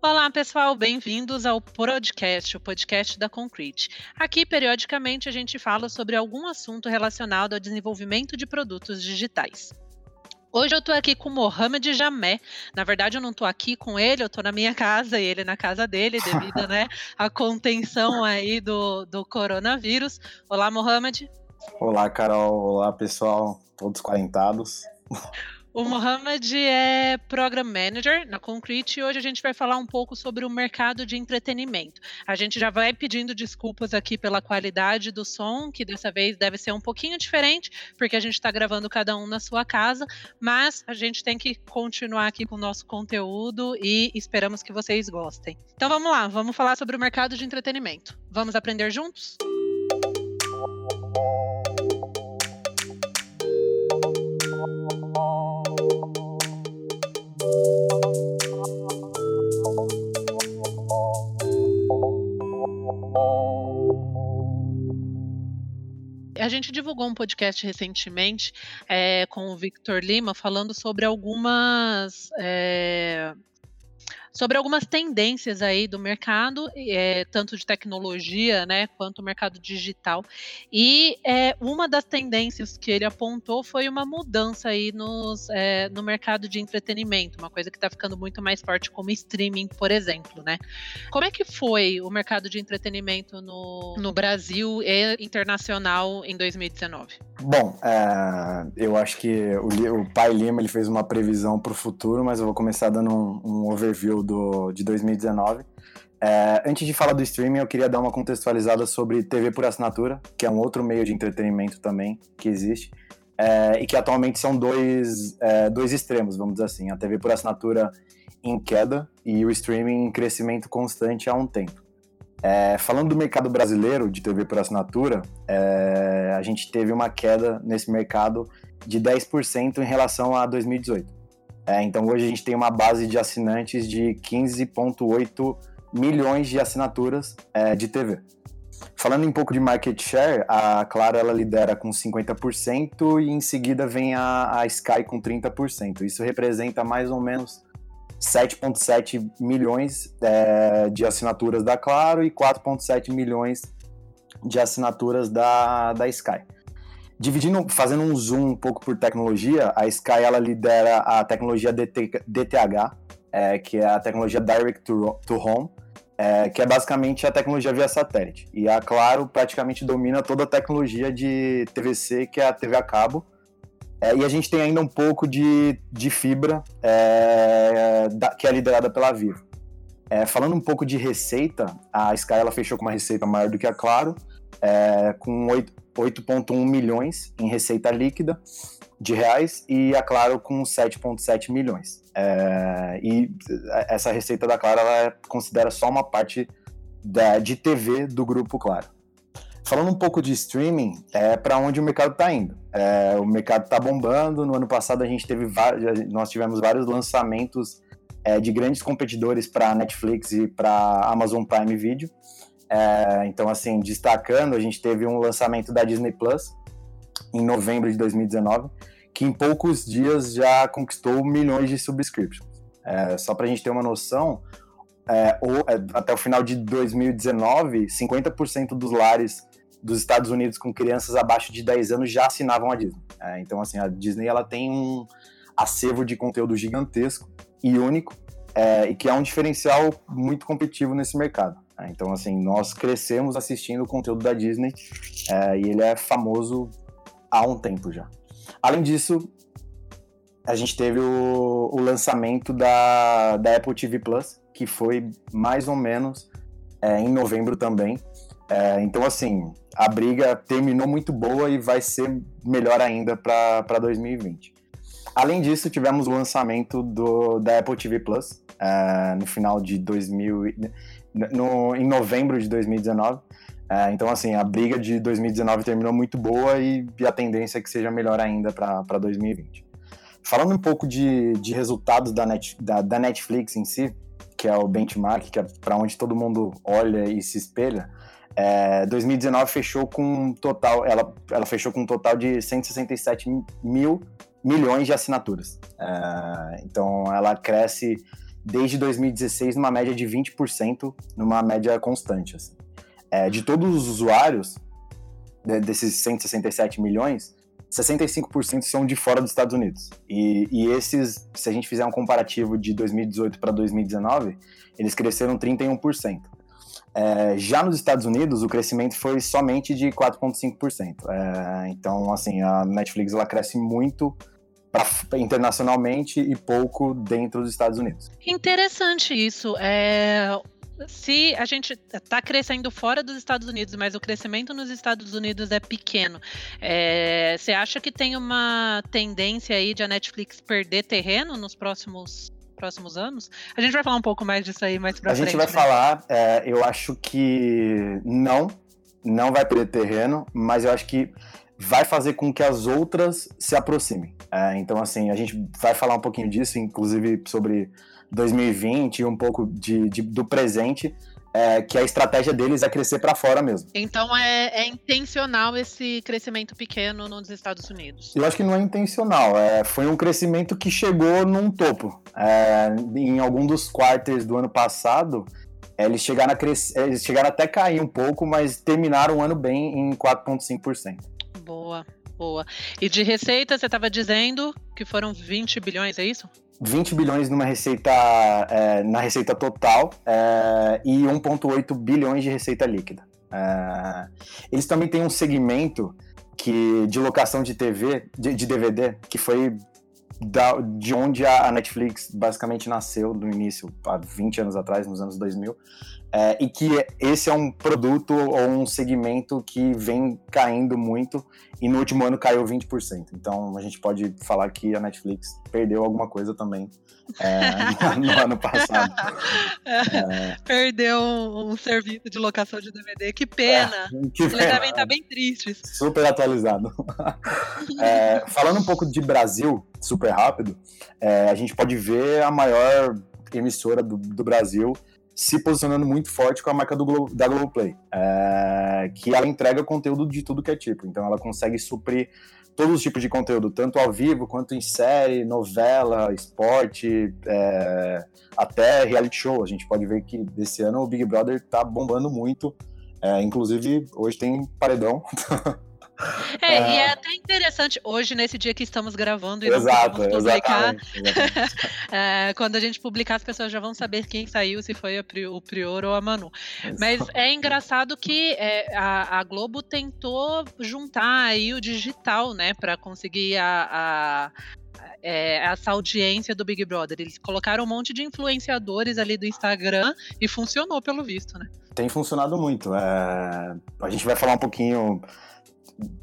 Olá, pessoal, bem-vindos ao Podcast, o podcast da Concrete. Aqui, periodicamente, a gente fala sobre algum assunto relacionado ao desenvolvimento de produtos digitais. Hoje eu estou aqui com o Mohamed Jamé. Na verdade, eu não estou aqui com ele, eu estou na minha casa e ele na casa dele, devido né, à contenção aí do, do coronavírus. Olá, Mohamed. Olá, Carol. Olá, pessoal. Todos quarentados. O Mohamed é Program Manager na Concrete e hoje a gente vai falar um pouco sobre o mercado de entretenimento. A gente já vai pedindo desculpas aqui pela qualidade do som, que dessa vez deve ser um pouquinho diferente, porque a gente está gravando cada um na sua casa, mas a gente tem que continuar aqui com o nosso conteúdo e esperamos que vocês gostem. Então vamos lá, vamos falar sobre o mercado de entretenimento. Vamos aprender juntos? A gente divulgou um podcast recentemente é, com o Victor Lima falando sobre algumas é, sobre algumas tendências aí do mercado, é, tanto de tecnologia, né, quanto mercado digital. E é, uma das tendências que ele apontou foi uma mudança aí nos, é, no mercado de entretenimento, uma coisa que está ficando muito mais forte como streaming, por exemplo, né? Como é que foi o mercado de entretenimento no, no Brasil e internacional em 2019? Bom, é, eu acho que o, o Pai Lima ele fez uma previsão para o futuro, mas eu vou começar dando um, um overview do, de 2019. É, antes de falar do streaming, eu queria dar uma contextualizada sobre TV por assinatura, que é um outro meio de entretenimento também que existe, é, e que atualmente são dois, é, dois extremos, vamos dizer assim. A TV por assinatura em queda e o streaming em crescimento constante há um tempo. É, falando do mercado brasileiro de TV por assinatura, é, a gente teve uma queda nesse mercado de 10% em relação a 2018. É, então hoje a gente tem uma base de assinantes de 15,8 milhões de assinaturas é, de TV. Falando um pouco de market share, a Claro ela lidera com 50% e em seguida vem a, a Sky com 30%. Isso representa mais ou menos 7,7 milhões é, de assinaturas da Claro e 4,7 milhões de assinaturas da, da Sky. Dividindo, fazendo um zoom um pouco por tecnologia, a Sky ela lidera a tecnologia DT, DTH, é, que é a tecnologia Direct to, to Home, é, que é basicamente a tecnologia via satélite. E a Claro praticamente domina toda a tecnologia de TVC, que é a TV a cabo. É, e a gente tem ainda um pouco de, de fibra, é, da, que é liderada pela Vivo. É, falando um pouco de receita, a Sky ela fechou com uma receita maior do que a Claro, é, com 8,1 milhões em receita líquida de reais e a Claro com 7,7 milhões. É, e essa receita da Claro ela considera só uma parte da, de TV do grupo Claro. Falando um pouco de streaming, é para onde o mercado está indo. É, o mercado está bombando. No ano passado a gente teve vários, nós tivemos vários lançamentos é, de grandes competidores para Netflix e para Amazon Prime Video. É, então, assim, destacando, a gente teve um lançamento da Disney Plus em novembro de 2019, que em poucos dias já conquistou milhões de subscriptions. É, só para a gente ter uma noção, é, é, até o final de 2019, 50% dos lares dos Estados Unidos com crianças abaixo de 10 anos já assinavam a Disney. É, então, assim, a Disney ela tem um acervo de conteúdo gigantesco e único, é, e que é um diferencial muito competitivo nesse mercado. Né? Então, assim, nós crescemos assistindo o conteúdo da Disney é, e ele é famoso há um tempo já. Além disso, a gente teve o, o lançamento da, da Apple TV Plus, que foi mais ou menos é, em novembro também. É, então, assim, a briga terminou muito boa e vai ser melhor ainda para 2020. Além disso, tivemos o lançamento do, da Apple TV Plus é, no final de 2000, no, em novembro de 2019. É, então, assim, a briga de 2019 terminou muito boa e, e a tendência é que seja melhor ainda para 2020. Falando um pouco de, de resultados da, Net, da, da Netflix em si, que é o benchmark, que é para onde todo mundo olha e se espelha, é, 2019 fechou com um total, ela, ela fechou com um total de 167 mil milhões de assinaturas. É, então ela cresce desde 2016 numa média de 20%, numa média constante. Assim. É, de todos os usuários, desses 167 milhões, 65% são de fora dos Estados Unidos. E, e, esses, se a gente fizer um comparativo de 2018 para 2019, eles cresceram 31%. É, já nos Estados Unidos, o crescimento foi somente de 4,5%. É, então, assim, a Netflix ela cresce muito pra, internacionalmente e pouco dentro dos Estados Unidos. Interessante isso. É, se a gente está crescendo fora dos Estados Unidos, mas o crescimento nos Estados Unidos é pequeno, é, você acha que tem uma tendência aí de a Netflix perder terreno nos próximos próximos anos? A gente vai falar um pouco mais disso aí mais pra a frente. A gente vai né? falar, é, eu acho que não, não vai perder terreno, mas eu acho que vai fazer com que as outras se aproximem. É, então, assim, a gente vai falar um pouquinho disso, inclusive sobre 2020 e um pouco de, de do presente, é, que a estratégia deles é crescer para fora mesmo. Então é, é, intencional esse crescimento pequeno nos Estados Unidos? Eu acho que não é intencional. É, foi um crescimento que chegou num topo. É, em algum dos quartos do ano passado, eles chegaram, a eles chegaram até cair um pouco, mas terminaram o ano bem em 4,5%. Boa, boa. E de receita, você estava dizendo que foram 20 bilhões, é isso? 20 bilhões numa receita é, na receita total é, e 1,8 bilhões de receita líquida. É, eles também têm um segmento que de locação de TV, de, de DVD, que foi da, de onde a Netflix basicamente nasceu no início, há 20 anos atrás, nos anos 2000, é, e que esse é um produto ou um segmento que vem caindo muito e no último ano caiu 20%. Então a gente pode falar que a Netflix perdeu alguma coisa também é, no, no, ano passado. É, perdeu um, um, serviço de locação de DVD, que pena! É, que devem estar bem tristes. Super atualizado. É, falando um pouco de Brasil, super rápido, é, a gente pode ver a maior emissora do, do Brasil se posicionando muito forte com a marca do Glo da Globoplay, é, que ela entrega conteúdo de tudo que é tipo. Então ela consegue suprir todos os tipos de conteúdo, tanto ao vivo quanto em série, novela, esporte, é, até reality show. A gente pode ver que desse ano o Big Brother tá bombando muito. É, inclusive, hoje tem paredão. É, é, e é até interessante, hoje, nesse dia que estamos gravando e Exato, não publicar, é, quando a gente publicar, as pessoas já vão saber quem saiu, se foi o Prior ou a Manu. Mas é engraçado que é, a, a, Globo tentou juntar aí o digital, né, para conseguir a, a é, essa audiência do Big Brother. Eles colocaram um monte de influenciadores ali do Instagram e funcionou, pelo visto, né? Tem funcionado muito. É... A gente vai falar um pouquinho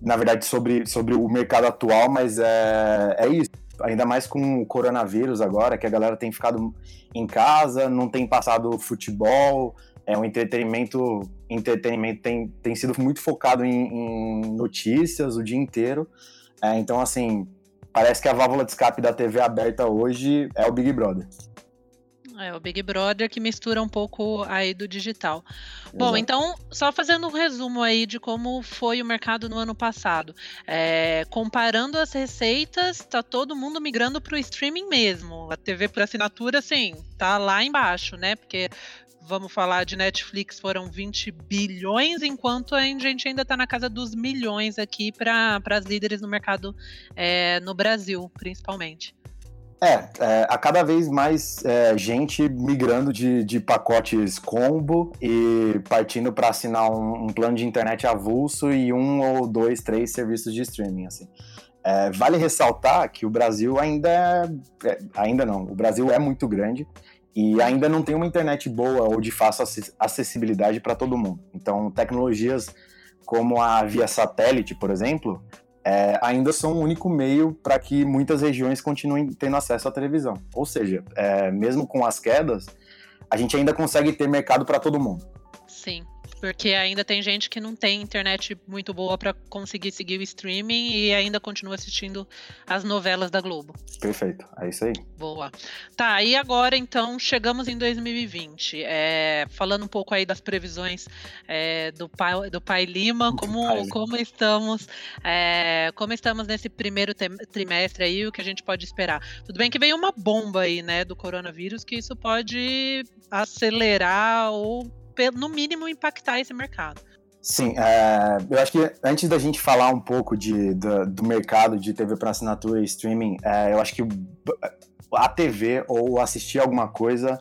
na verdade, sobre, sobre o mercado atual, mas é, é isso. Ainda mais com o coronavírus agora, que a galera tem ficado em casa, não tem passado futebol, é um entretenimento, entretenimento tem, tem sido muito focado em, em notícias o dia inteiro. É, então, assim, parece que a válvula de escape da TV aberta hoje é o Big Brother. É o Big Brother que mistura um pouco aí do digital. Exato. Bom, então, só fazendo um resumo aí de como foi o mercado no ano passado. É, comparando as receitas, tá todo mundo migrando para o streaming mesmo. A TV por assinatura, sim, tá lá embaixo, né? Porque vamos falar de Netflix, foram 20 bilhões, enquanto a gente ainda está na casa dos milhões aqui para as líderes no mercado é, no Brasil, principalmente. É, é, a cada vez mais é, gente migrando de, de pacotes combo e partindo para assinar um, um, plano de internet avulso e um ou dois, três serviços de streaming, assim. É, vale ressaltar que o Brasil ainda é, é ainda não, o Brasil é muito grande e ainda não tem uma internet boa ou de fácil acessibilidade para todo mundo. Então, tecnologias como a via satélite, por exemplo, é, ainda são o único meio para que muitas regiões continuem tendo acesso à televisão. Ou seja, é, mesmo com as quedas, a gente ainda consegue ter mercado para todo mundo. Sim, Porque ainda tem gente que não tem internet muito boa para conseguir seguir o streaming e ainda continua assistindo as novelas da Globo. Perfeito, é isso aí. Boa. Tá, e agora então chegamos em 2020. É, falando um pouco aí das previsões é, do, pai, do Pai Lima, como, como estamos é, como estamos nesse primeiro trimestre aí, o que a gente pode esperar. Tudo bem que veio uma bomba aí, né, do coronavírus, que isso pode acelerar ou no mínimo, impactar esse mercado. Sim, é, eu acho que antes da gente falar um pouco de, do, do mercado de TV para assinatura e streaming, é, eu acho que a TV ou assistir alguma coisa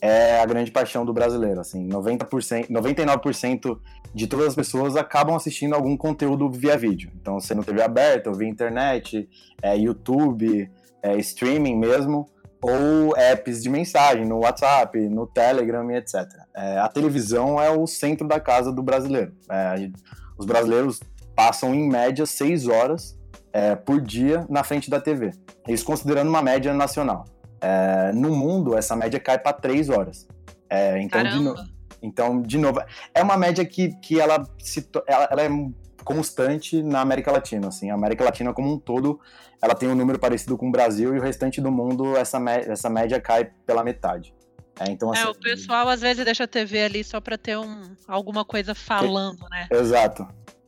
é a grande paixão do brasileiro. Assim, 90%, 99% de todas as pessoas acabam assistindo algum conteúdo via vídeo. Então, sendo TV aberta, ou via internet, é, YouTube, é, streaming mesmo ou apps de mensagem no WhatsApp, no Telegram e etc. É, a televisão é o centro da casa do brasileiro. É, os brasileiros passam, em média, seis horas é, por dia na frente da TV. Isso considerando uma média nacional. É, no mundo, essa média cai para três horas. É, então, de no... então, de novo, é uma média que, que ela, se, ela, ela é constante na América Latina. Assim, a América Latina como um todo, ela tem um número parecido com o Brasil e o restante do mundo essa, essa média cai pela metade. É, então, assim, é, o pessoal às vezes deixa a TV ali só para ter um, alguma coisa falando, né? Exato.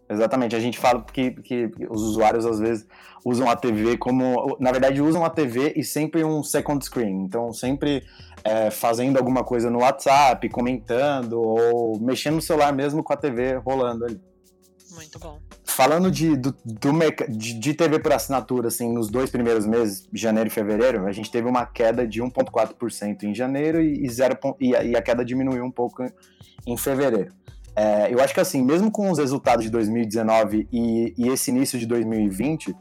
Exatamente. A gente fala que, que os usuários às vezes usam a TV como. Na verdade, usam a TV e sempre um second screen. Então, sempre é, fazendo alguma coisa no WhatsApp, comentando, ou mexendo no celular mesmo com a TV rolando ali. Muito bom. Falando de, do, do de, de TV por assinatura, assim, nos dois primeiros meses, janeiro e fevereiro, a gente teve uma queda de 1,4% em janeiro e, e, 0, e, a, e a queda diminuiu um pouco em fevereiro. É, eu acho que assim, mesmo com os resultados de 2019 e, e esse início de 2020,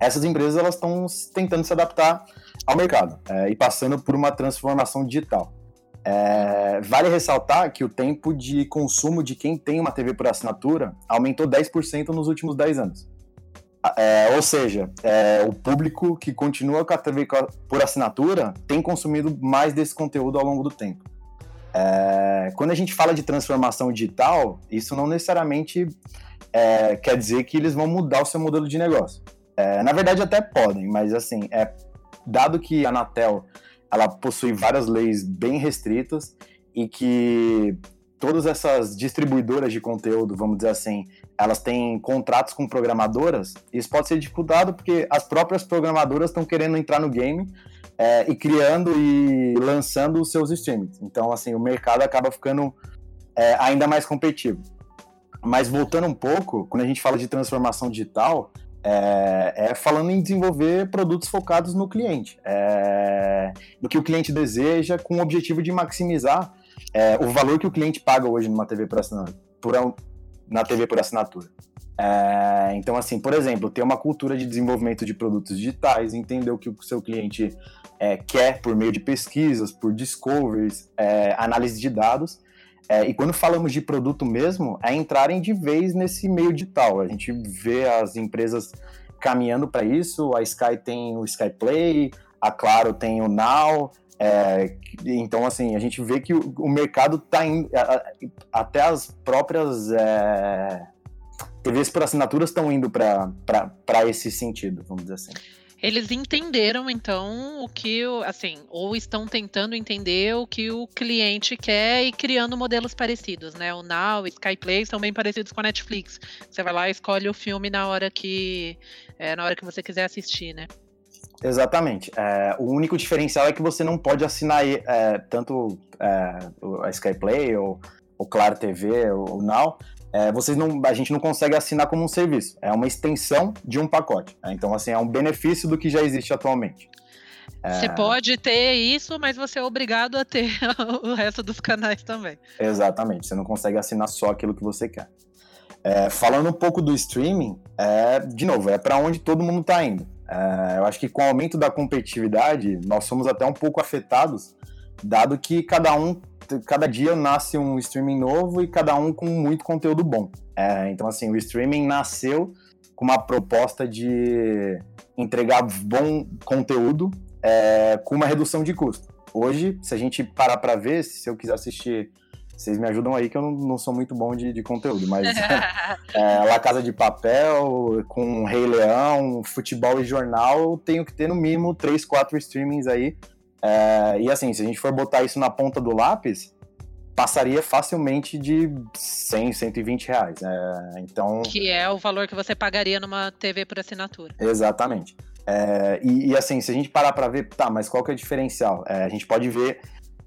essas empresas elas estão tentando se adaptar ao mercado é, e passando por uma transformação digital. É, vale ressaltar que o tempo de consumo de quem tem uma TV por assinatura aumentou 10% nos últimos 10 anos. É, ou seja, é, o público que continua com a TV por assinatura tem consumido mais desse conteúdo ao longo do tempo. É, quando a gente fala de transformação digital, isso não necessariamente é, quer dizer que eles vão mudar o seu modelo de negócio. É, na verdade, até podem, mas assim, dado que a Anatel ela possui várias leis bem restritas e que todas essas distribuidoras de conteúdo, vamos dizer assim, elas têm contratos com programadoras, isso pode ser dificultado porque as próprias programadoras estão querendo entrar no game é, e criando e lançando os seus streams. Então, assim, o mercado acaba ficando é, ainda mais competitivo. Mas voltando um pouco, quando a gente fala de transformação digital, é, é, falando em desenvolver produtos focados no cliente, é, no que o cliente deseja, com o objetivo de maximizar é, o valor que o cliente paga hoje numa TV por assinatura, na TV por assinatura. É, então, assim, por exemplo, ter uma cultura de desenvolvimento de produtos digitais, entender o que o seu cliente é, quer por meio de pesquisas, por discoveries, é, análise de dados, é, e quando falamos de produto mesmo, é entrarem de vez nesse meio digital. A gente vê as empresas caminhando para isso. A Sky tem o Sky Play, a Claro tem o Now. É, então, assim, a gente vê que o, o mercado está indo. Até as próprias é, TVs por assinaturas estão indo para esse sentido, vamos dizer assim. Eles entenderam, então, o que, assim, ou estão tentando entender o que o cliente quer e criando modelos parecidos, né? O Now, Skyplay são bem parecidos com a Netflix. Você vai lá e escolhe o filme na hora que, é, na hora que você quiser assistir, né? Exatamente. É, o único diferencial é que você não pode assinar é, tanto é, a Skyplay ou o Claro TV ou o Now, é, vocês não, a gente não consegue assinar como um serviço. É uma extensão de um pacote. Né? Então, assim, é um benefício do que já existe atualmente. É... Você pode ter isso, mas você é obrigado a ter o resto dos canais também. Exatamente. Você não consegue assinar só aquilo que você quer. É, falando um pouco do streaming, é, de novo, é para onde todo mundo está indo. É, eu acho que com o aumento da competitividade, nós somos até um pouco afetados, dado que cada um cada dia nasce um streaming novo e cada um com muito conteúdo bom. É, então, assim, o streaming nasceu com uma proposta de entregar bom conteúdo é, com uma redução de custo. Hoje, se a gente parar para ver, se eu quiser assistir Vocês me ajudam aí que eu não, não sou muito bom de, de conteúdo, mas é, La Casa de Papel, com Rei Leão, futebol e jornal, eu tenho que ter no mínimo três, quatro streamings aí. É, e assim, se a gente for botar isso na ponta do lápis, passaria facilmente de 100, 120 reais. É, então... Que é o valor que você pagaria numa TV por assinatura. Exatamente. É, e, e, assim, se a gente parar para ver, tá, mas qual que é o diferencial? É, a gente pode ver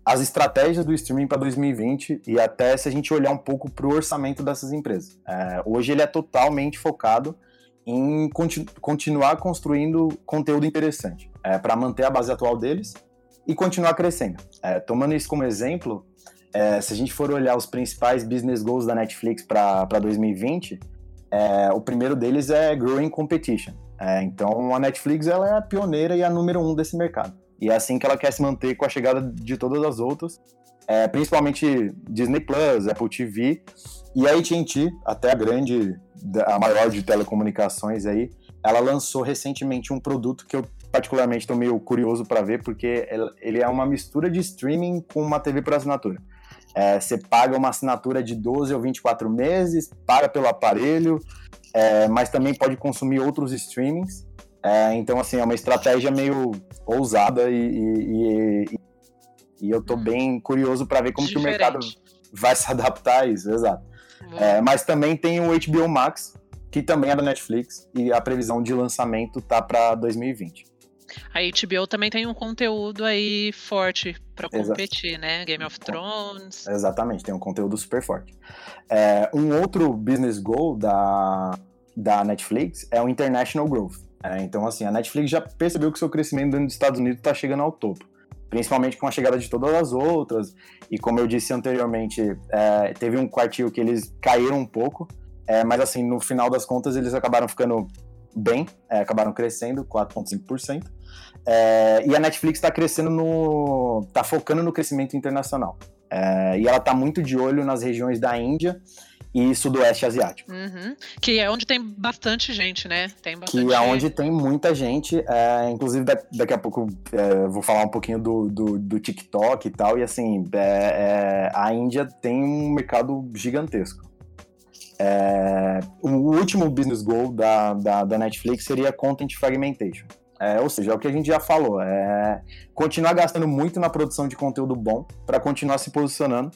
as estratégias do streaming para 2020 e até se a gente olhar um pouco para o orçamento dessas empresas. É, hoje ele é totalmente focado em continu continuar construindo conteúdo interessante é, para manter a base atual deles e continuar crescendo. É, tomando isso como exemplo, é, se a gente for olhar os principais business goals da Netflix para 2020, é, o primeiro deles é Growing Competition. É, então a Netflix ela é a pioneira e a número um desse mercado. E é assim que ela quer se manter com a chegada de todas as outras, é, principalmente Disney Plus, Apple TV e a AT&T, até a grande, a maior de telecomunicações aí, ela lançou recentemente um produto que eu particularmente estou meio curioso para ver, porque ele é uma mistura de streaming com uma TV por assinatura. É, você paga uma assinatura de 12 ou 24 meses, paga pelo aparelho, é, mas também pode consumir outros streamings. É, então, assim, é uma estratégia meio ousada e, e, e, e eu tô hum. bem curioso para ver como que o mercado vai se adaptar a isso, exato. É, mas também tem o HBO Max, que também é da Netflix, e a previsão de lançamento tá para 2020. A HBO também tem um conteúdo aí forte para competir, Exato. né? Game of Thrones. Exatamente, tem um conteúdo super forte. É, um outro business goal da, da Netflix é o International Growth. É, então, assim, a Netflix já percebeu que seu crescimento dentro dos Estados Unidos está chegando ao topo. Principalmente com a chegada de todas as outras. E como eu disse anteriormente, é, teve um quartil que eles caíram um pouco. É, mas, assim, no final das contas, eles acabaram ficando bem, é, acabaram crescendo 4,5%. É, e a Netflix está crescendo no. está focando no crescimento internacional. É, e ela está muito de olho nas regiões da Índia e Sudoeste Asiático. Uhum. Que é onde tem bastante gente, né? Tem bastante que é onde tem muita gente. É, inclusive, daqui a pouco é, vou falar um pouquinho do, do, do, TikTok e tal. E assim, é, é a Índia tem um mercado gigantesco. É, o último business goal da, da, da Netflix seria content fragmentation. É, ou seja, é o que a gente já falou, é continuar gastando muito na produção de conteúdo bom para continuar se posicionando,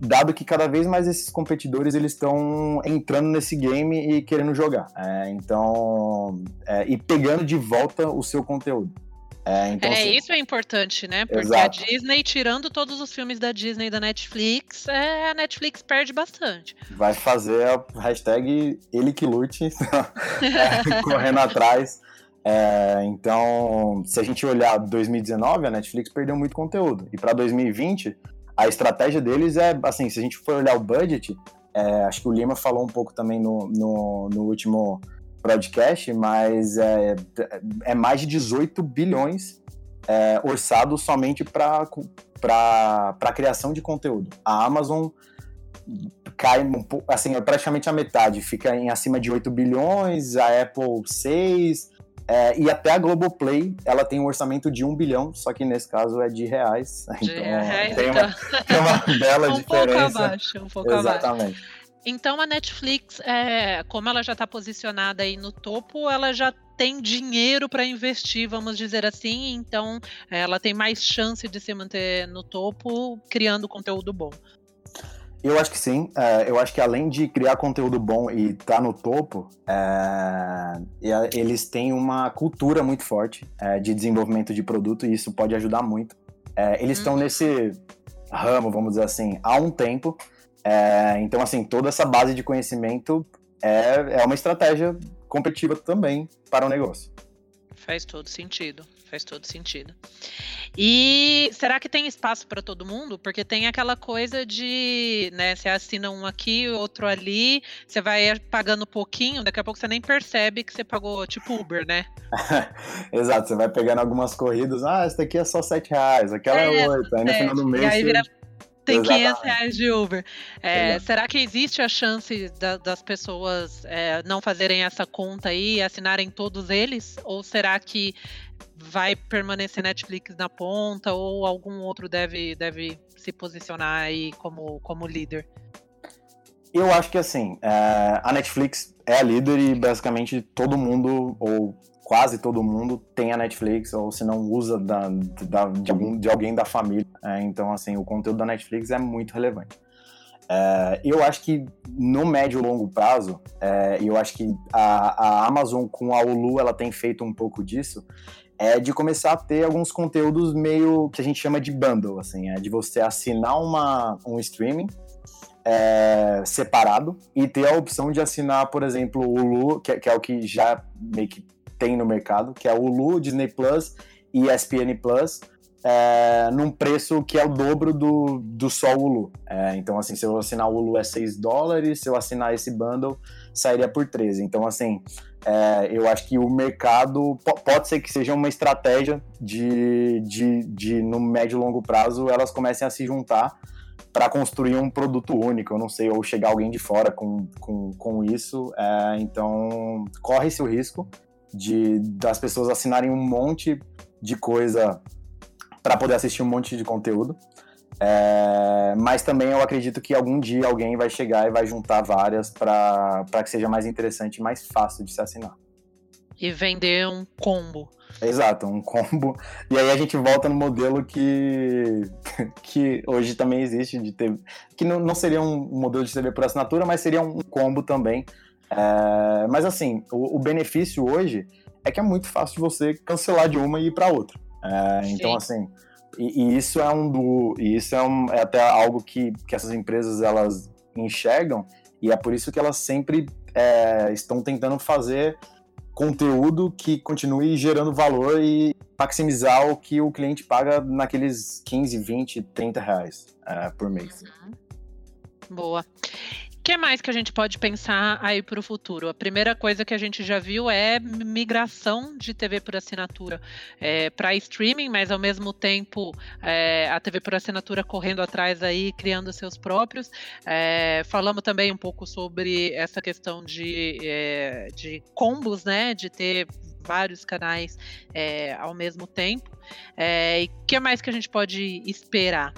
dado que cada vez mais esses competidores eles estão entrando nesse game e querendo jogar. É, então, é, e pegando de volta o seu conteúdo. É, então, é assim, isso é importante, né? Porque exato. a Disney, tirando todos os filmes da Disney e da Netflix, é, a Netflix perde bastante. Vai fazer a hashtag ele que lute, correndo atrás é, então, se a gente olhar 2019, a Netflix perdeu muito conteúdo. E para 2020, a estratégia deles é, assim, se a gente for olhar o budget, é, acho que o Lima falou um pouco também no, no, no último podcast, mas é, é, mais de 18 bilhões é, orçado somente para a criação de conteúdo. A Amazon cai um pouco, assim, é praticamente a metade, fica em acima de 8 bilhões, a Apple 6, é, e até a Globoplay, ela tem um orçamento de um bilhão, só que nesse caso é de reais. De então, reais, tem, então. Uma, tem uma bela um diferença. Um pouco abaixo, um pouco Exatamente. abaixo. Então a Netflix, é, como ela já está posicionada aí no topo, ela já tem dinheiro para investir, vamos dizer assim, então ela tem mais chance de se manter no topo criando conteúdo bom. Eu acho que sim. É, eu acho que além de criar conteúdo bom e estar tá no topo, é, eles têm uma cultura muito forte é, de desenvolvimento de produto e isso pode ajudar muito. É, eles estão uhum. nesse ramo, vamos dizer assim, há um tempo. É, então, assim, toda essa base de conhecimento é, é uma estratégia competitiva também para o negócio. Faz todo sentido. Faz todo sentido. E será que tem espaço para todo mundo? Porque tem aquela coisa de, né, você assina um aqui, outro ali, você vai pagando pouquinho, daqui a pouco você nem percebe que você pagou, tipo Uber, né? Exato, você vai pegando algumas corridas, ah, essa daqui é só sete reais, aquela é, é oito, aí no final do mês. E aí vira tem 500 reais de Uber. É, será que existe a chance da, das pessoas é, não fazerem essa conta aí e assinarem todos eles? Ou será que vai permanecer Netflix na ponta ou algum outro deve, deve se posicionar aí como, como líder? Eu acho que assim, é, a Netflix é a líder e basicamente todo mundo, ou quase todo mundo, tem a Netflix, ou se não usa da, da de, algum, de alguém da família. É, então, assim, o conteúdo da Netflix é muito relevante. É, eu acho que no médio e longo prazo, é, eu acho que a, a Amazon com a Hulu ela tem feito um pouco disso, é de começar a ter alguns conteúdos meio que a gente chama de bundle, assim, é de você assinar uma, um streaming é, separado e ter a opção de assinar, por exemplo, o Hulu, que, que, é o que já meio que tem no mercado, que é o Hulu, Disney Plus e ESPN Plus, é, num preço que é o dobro do, do só Hulu. É, então, assim, se eu assinar o Hulu é 6 dólares, se eu assinar esse bundle, sairia por 13. Então, assim, é, eu acho que o mercado pode ser que seja uma estratégia de, de, de no médio e longo prazo, elas comecem a se juntar para construir um produto único, eu não sei, ou chegar alguém de fora com, com, com isso. É, então, corre-se o risco de das pessoas assinarem um monte de coisa para poder assistir um monte de conteúdo. É, mas também eu acredito que algum dia alguém vai chegar e vai juntar várias para que seja mais interessante e mais fácil de se assinar. E vender um combo. Exato, um combo. E aí a gente volta no modelo que, que hoje também existe de TV, que não, não seria um modelo de TV por assinatura, mas seria um combo também. É, mas assim, o, o, benefício hoje é que é muito fácil você cancelar de uma e ir para outra. É, então assim, e, e, isso é um do, e isso é, um, é até algo que, que essas empresas elas enxergam e é por isso que elas sempre é, estão tentando fazer conteúdo que continue gerando valor e maximizar o que o cliente paga naqueles 15, 20, 30 reais é, por mês. Boa que mais que a gente pode pensar aí para o futuro? A primeira coisa que a gente já viu é migração de TV por assinatura é, para streaming, mas ao mesmo tempo é, a TV por assinatura correndo atrás aí, criando seus próprios. É, falamos também um pouco sobre essa questão de, é, de combos, né? De ter vários canais é, ao mesmo tempo. É, e o que mais que a gente pode esperar?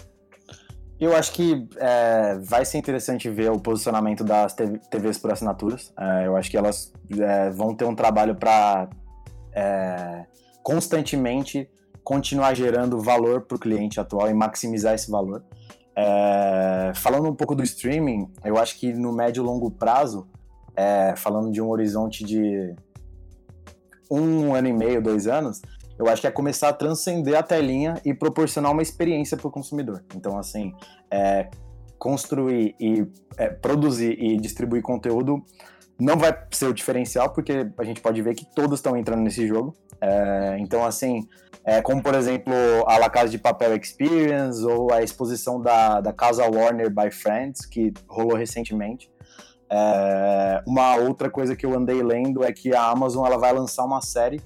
Eu acho que é, vai ser interessante ver o posicionamento das TVs por assinaturas. É, eu acho que elas é, vão ter um trabalho para é, constantemente continuar gerando valor para o cliente atual e maximizar esse valor. É, falando um pouco do streaming, eu acho que no médio e longo prazo, é, falando de um horizonte de um ano e meio, dois anos, eu acho que é começar a transcender a telinha e proporcionar uma experiência para o consumidor. Então, assim, é, construir e é, produzir e distribuir conteúdo não vai ser o diferencial, porque a gente pode ver que todos estão entrando nesse jogo. É, então, assim, é, como por exemplo a La Casa de Papel Experience ou a exposição da, da Casa Warner by Friends, que rolou recentemente. É, uma outra coisa que eu andei lendo é que a Amazon ela vai lançar uma série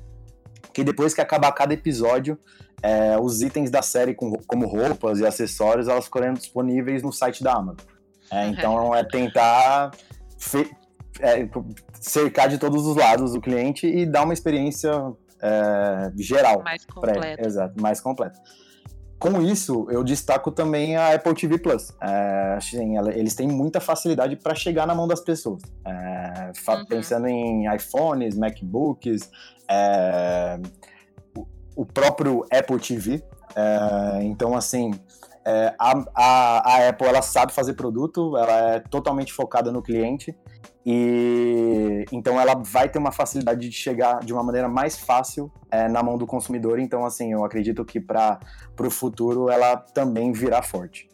que depois que acabar cada episódio, é, os itens da série, com, como roupas e acessórios, elas ficarão disponíveis no site da Amazon. É, então é tentar é, cercar de todos os lados o cliente e dar uma experiência é, geral. Mais completa. Exato, mais completa. Com isso, eu destaco também a Apple TV Plus. É, assim, ela, eles têm muita facilidade para chegar na mão das pessoas. É, uhum. Pensando em iPhones, MacBooks, é, o próprio Apple TV. É, então, assim, é, a, a, a, Apple ela sabe fazer produto, ela é totalmente focada no cliente e então ela vai ter uma facilidade de chegar de uma maneira mais fácil é, na mão do consumidor. Então, assim, eu acredito que para o futuro ela também virá forte.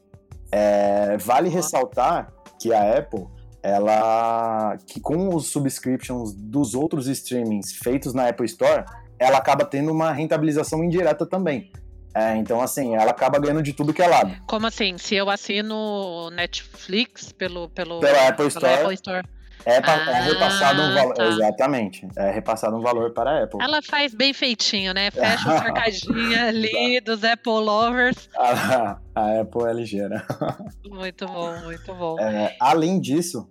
É, vale ressaltar que a Apple ela que com os subscriptions dos outros streamings feitos na Apple Store, ela acaba tendo uma rentabilização indireta também. É, então, assim, ela acaba ganhando de tudo que é lado. Como assim? Se eu assino Netflix pelo, pelo, pela Apple Store, Apple Store É, ah, é repassado um valor. Tá. Exatamente. É repassado um valor para a Apple. Ela faz bem feitinho, né? Fecha o cercadinho ali dos Apple Lovers. A, a Apple é ligeira. Muito bom, muito bom. É, além disso,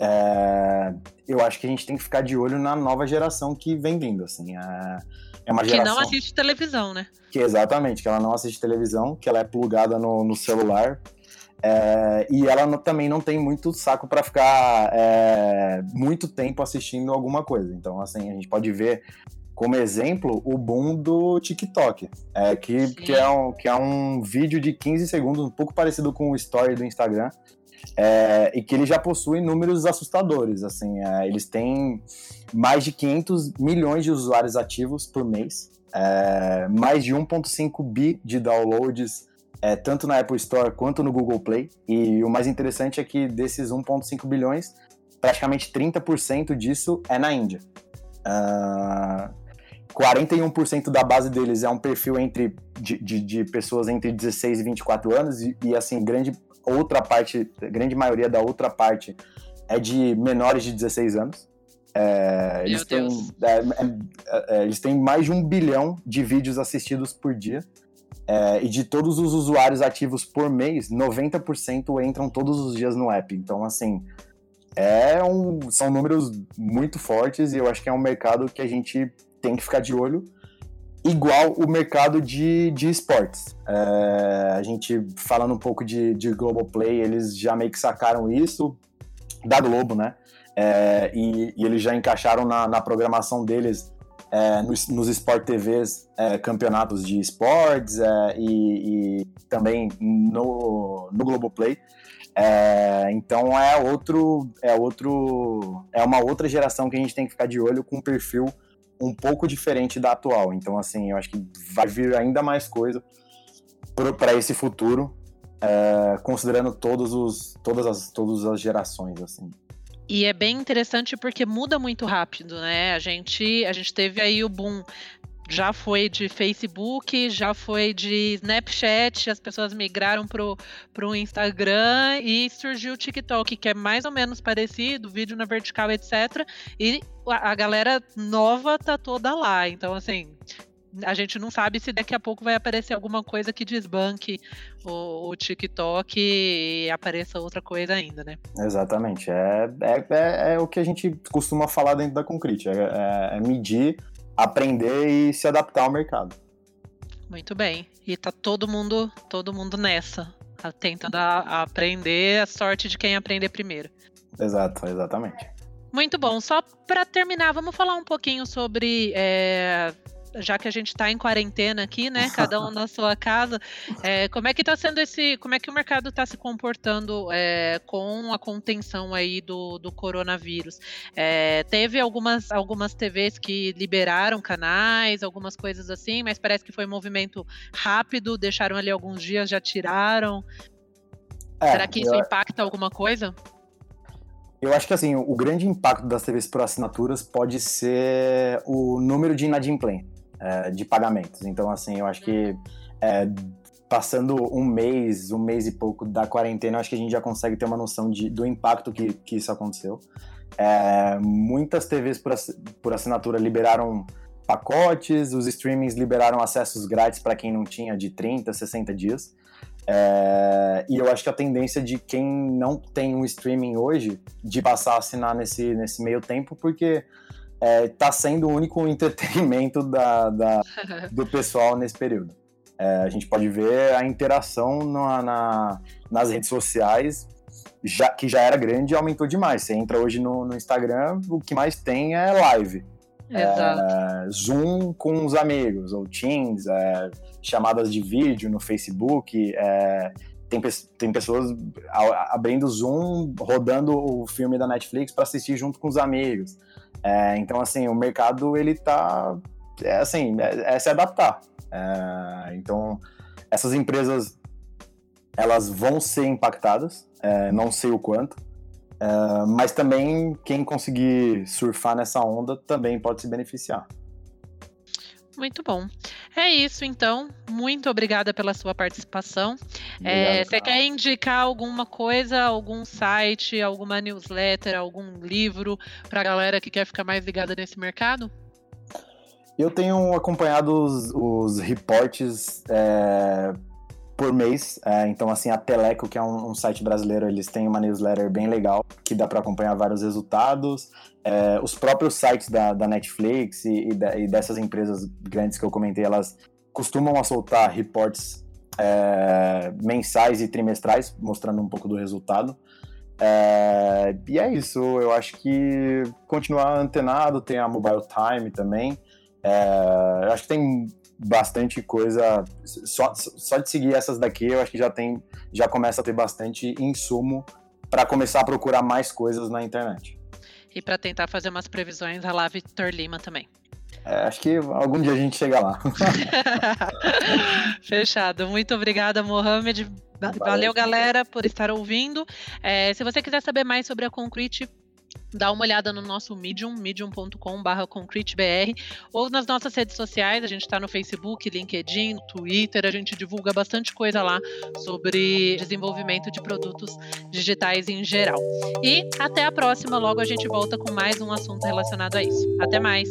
é, eu acho que a gente tem que ficar de olho na nova geração que vem vindo, assim. É, é uma geração... Que não assiste televisão, né? Que exatamente, que ela não assiste televisão, que ela é plugada no, no celular. É, e ela no, também não tem muito saco para ficar é, muito tempo assistindo alguma coisa. Então, assim, a gente pode ver como exemplo o boom do TikTok, é, que, que, é um, que é um vídeo de 15 segundos, um pouco parecido com o story do Instagram, é, e que ele já possui números assustadores. Assim, é, eles têm mais de 500 milhões de usuários ativos por mês, é, mais de 1,5 bi de downloads, é, tanto na Apple Store quanto no Google Play. E o mais interessante é que desses 1,5 bilhões, praticamente 30% disso é na Índia. Uh, 41% da base deles é um perfil entre de, de, de, pessoas entre 16 e 24 anos, e, e assim, grande outra parte, grande maioria da outra parte é de menores de 16 anos. É, eles, têm, é, é, é, eles têm mais de um bilhão de vídeos assistidos por dia. É, e de todos os usuários ativos por mês, 90% entram todos os dias no app. Então, assim, é um, são números muito fortes e eu acho que é um mercado que a gente tem que ficar de olho igual o mercado de, de esportes. É, a gente falando um pouco de, de Globoplay, eles já meio que sacaram isso da Globo, né? É, e, e, eles já encaixaram na, na programação deles é, nos, nos Sport TVs é, campeonatos de esportes é, e, e, também no, no Globoplay. É, então é outro, é outro, é uma outra geração que a gente tem que ficar de olho com um perfil um pouco diferente da atual. Então, assim, eu acho que vai vir ainda mais coisa para esse futuro, é, considerando todos os, todas, as, todas as gerações, assim. E é bem interessante porque muda muito rápido, né? A gente, a gente teve aí o boom já foi de Facebook, já foi de Snapchat, as pessoas migraram pro, pro Instagram e surgiu o TikTok, que é mais ou menos parecido, vídeo na vertical, etc. E a, a galera nova tá toda lá. Então, assim, a gente não sabe se daqui a pouco vai aparecer alguma coisa que desbanque o, o TikTok e apareça outra coisa ainda, né? Exatamente. É, é, é, é o que a gente costuma falar dentro da Concrete. É, é, é medir aprender e se adaptar ao mercado. Muito bem. E tá todo mundo, todo mundo nessa, tentando a, aprender a sorte de quem aprender primeiro. Exato, exatamente. Muito bom. Só para terminar, vamos falar um pouquinho sobre é, já que a gente está em quarentena aqui, né? Cada um na sua casa. É, como é que está sendo esse. Como é que o mercado está se comportando é, com a contenção aí do, do coronavírus? É, teve algumas, algumas TVs que liberaram canais, algumas coisas assim, mas parece que foi um movimento rápido, deixaram ali alguns dias, já tiraram. É, Será que isso eu... impacta alguma coisa? Eu acho que assim, o grande impacto das TVs por assinaturas pode ser o número de inadimplência é, de pagamentos. Então, assim, eu acho que é, passando um mês, um mês e pouco da quarentena, acho que a gente já consegue ter uma noção de, do impacto que, que isso aconteceu. É, muitas TVs por, por assinatura liberaram pacotes, os streamings liberaram acessos grátis para quem não tinha de 30, 60 dias. É, e eu acho que a tendência de quem não tem um streaming hoje, de passar a assinar nesse, nesse meio tempo, porque está é, sendo o único entretenimento da, da do pessoal nesse período. É, a gente pode ver a interação na, na, nas redes sociais, já, que já era grande e aumentou demais. Você entra hoje no, no Instagram, o que mais tem é live. É, Zoom com os amigos, ou Teams, é, chamadas de vídeo no Facebook. É, tem, tem pessoas abrindo Zoom, rodando o filme da Netflix para assistir junto com os amigos. É, então, assim, o mercado, ele tá, é, assim, é, é se adaptar. É, então, essas empresas, elas vão ser impactadas, é, não sei o quanto, é, mas também quem conseguir surfar nessa onda também pode se beneficiar. Muito bom. É isso, então. Muito obrigada pela sua participação. É, você quer indicar alguma coisa, algum site, alguma newsletter, algum livro para a galera que quer ficar mais ligada nesse mercado? Eu tenho acompanhado os, os reportes é, por mês. É, então, assim, a Teleco, que é um, um, site brasileiro, eles têm uma newsletter bem legal que dá para acompanhar vários resultados. É, os próprios sites da, da Netflix e, e, e, dessas empresas grandes que eu comentei, elas costumam soltar reportes é, mensais e trimestrais, mostrando um pouco do resultado. É, e é isso, eu acho que continuar antenado, tem a Mobile Time também. É, eu acho que tem bastante coisa. Só, só de seguir essas daqui, eu acho que já tem, já começa a ter bastante insumo para começar a procurar mais coisas na internet. E para tentar fazer umas previsões, a lá Victor Lima também. É, acho que algum dia a gente chega lá. Fechado. Muito obrigada, Mohamed. Valeu, Valeu galera, por estar ouvindo. É, se você quiser saber mais sobre a Concrete, dá uma olhada no nosso Medium, medium.com.br concretebr, ou nas nossas redes sociais, a gente está no Facebook, LinkedIn, Twitter, a gente divulga bastante coisa lá sobre desenvolvimento de produtos digitais em geral. E até a próxima, logo a gente volta com mais um assunto relacionado a isso. Até mais!